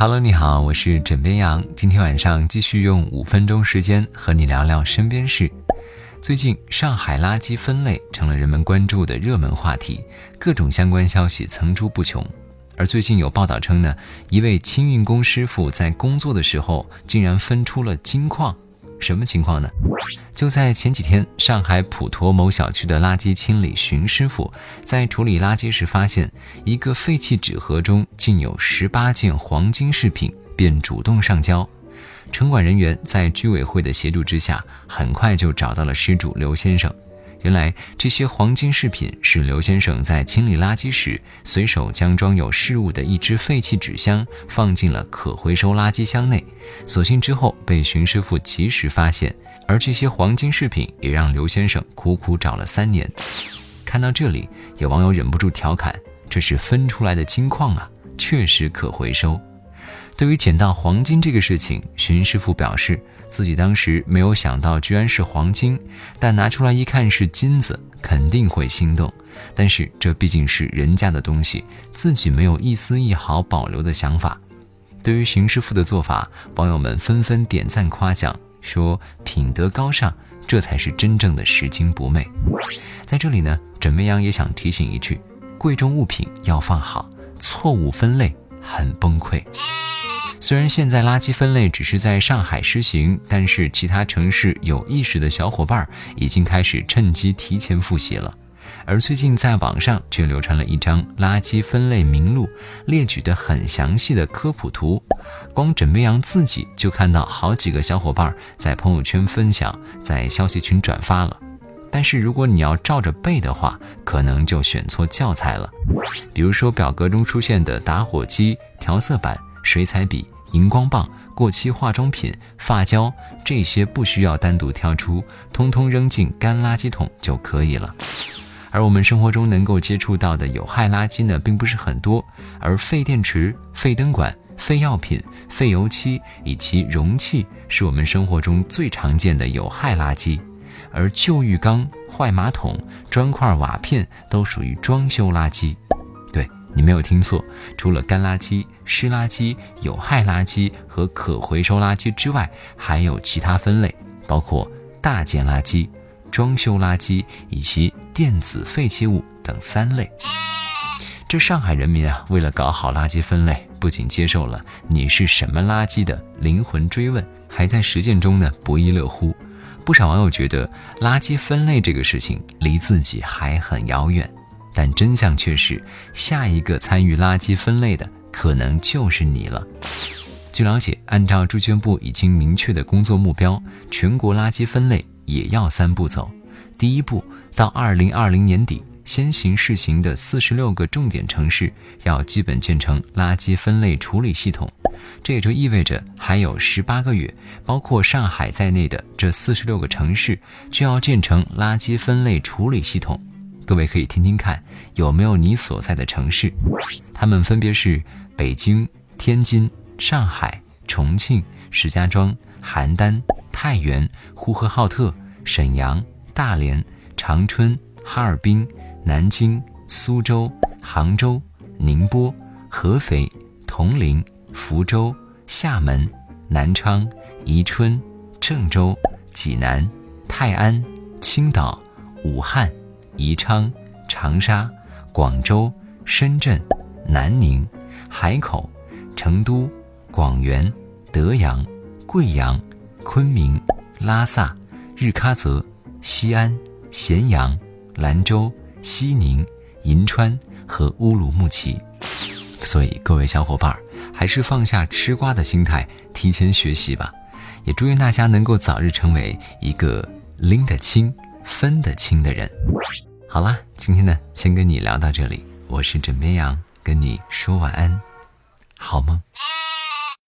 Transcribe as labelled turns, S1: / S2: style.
S1: Hello，你好，我是枕边羊。今天晚上继续用五分钟时间和你聊聊身边事。最近，上海垃圾分类成了人们关注的热门话题，各种相关消息层出不穷。而最近有报道称呢，一位清运工师傅在工作的时候竟然分出了金矿。什么情况呢？就在前几天，上海普陀某小区的垃圾清理巡师傅在处理垃圾时，发现一个废弃纸盒中竟有十八件黄金饰品，便主动上交。城管人员在居委会的协助之下，很快就找到了失主刘先生。原来这些黄金饰品是刘先生在清理垃圾时，随手将装有饰物的一只废弃纸箱放进了可回收垃圾箱内，所幸之后被巡师傅及时发现。而这些黄金饰品也让刘先生苦苦找了三年。看到这里，有网友忍不住调侃：“这是分出来的金矿啊，确实可回收。”对于捡到黄金这个事情，巡师傅表示。自己当时没有想到，居然是黄金，但拿出来一看是金子，肯定会心动。但是这毕竟是人家的东西，自己没有一丝一毫保留的想法。对于邢师傅的做法，网友们纷纷点赞夸奖，说品德高尚，这才是真正的拾金不昧。在这里呢，枕梅羊也想提醒一句：贵重物品要放好，错误分类很崩溃。虽然现在垃圾分类只是在上海施行，但是其他城市有意识的小伙伴已经开始趁机提前复习了。而最近在网上却流传了一张垃圾分类名录，列举的很详细的科普图，光枕边羊自己就看到好几个小伙伴在朋友圈分享，在消息群转发了。但是如果你要照着背的话，可能就选错教材了。比如说表格中出现的打火机、调色板。水彩笔、荧光棒、过期化妆品、发胶，这些不需要单独挑出，通通扔进干垃圾桶就可以了。而我们生活中能够接触到的有害垃圾呢，并不是很多。而废电池、废灯管、废药品、废油漆以及容器，是我们生活中最常见的有害垃圾。而旧浴缸、坏马桶、砖块瓦片都属于装修垃圾。你没有听错，除了干垃圾、湿垃圾、有害垃圾和可回收垃圾之外，还有其他分类，包括大件垃圾、装修垃圾以及电子废弃物等三类。这上海人民啊，为了搞好垃圾分类，不仅接受了“你是什么垃圾”的灵魂追问，还在实践中呢不亦乐乎。不少网友觉得，垃圾分类这个事情离自己还很遥远。但真相却是，下一个参与垃圾分类的可能就是你了。据了解，按照住建部已经明确的工作目标，全国垃圾分类也要三步走。第一步，到二零二零年底，先行试行的四十六个重点城市要基本建成垃圾分类处理系统。这也就意味着，还有十八个月，包括上海在内的这四十六个城市就要建成垃圾分类处理系统。各位可以听听看，有没有你所在的城市？它们分别是北京、天津、上海、重庆、石家庄、邯郸、太原、呼和浩特、沈阳、大连、长春、哈尔滨、南京、苏州、杭州、宁波、合肥、铜陵、福州、厦门、南昌、宜春、郑州、济南、泰安、青岛、武汉。宜昌、长沙、广州、深圳、南宁、海口、成都、广元、德阳、贵阳、昆明、拉萨、日喀则、西安、咸阳、兰州、西宁、银川和乌鲁木齐。所以，各位小伙伴儿，还是放下吃瓜的心态，提前学习吧。也祝愿大家能够早日成为一个拎得清。分得清的人，好啦，今天呢，先跟你聊到这里。我是枕边羊，跟你说晚安，好梦。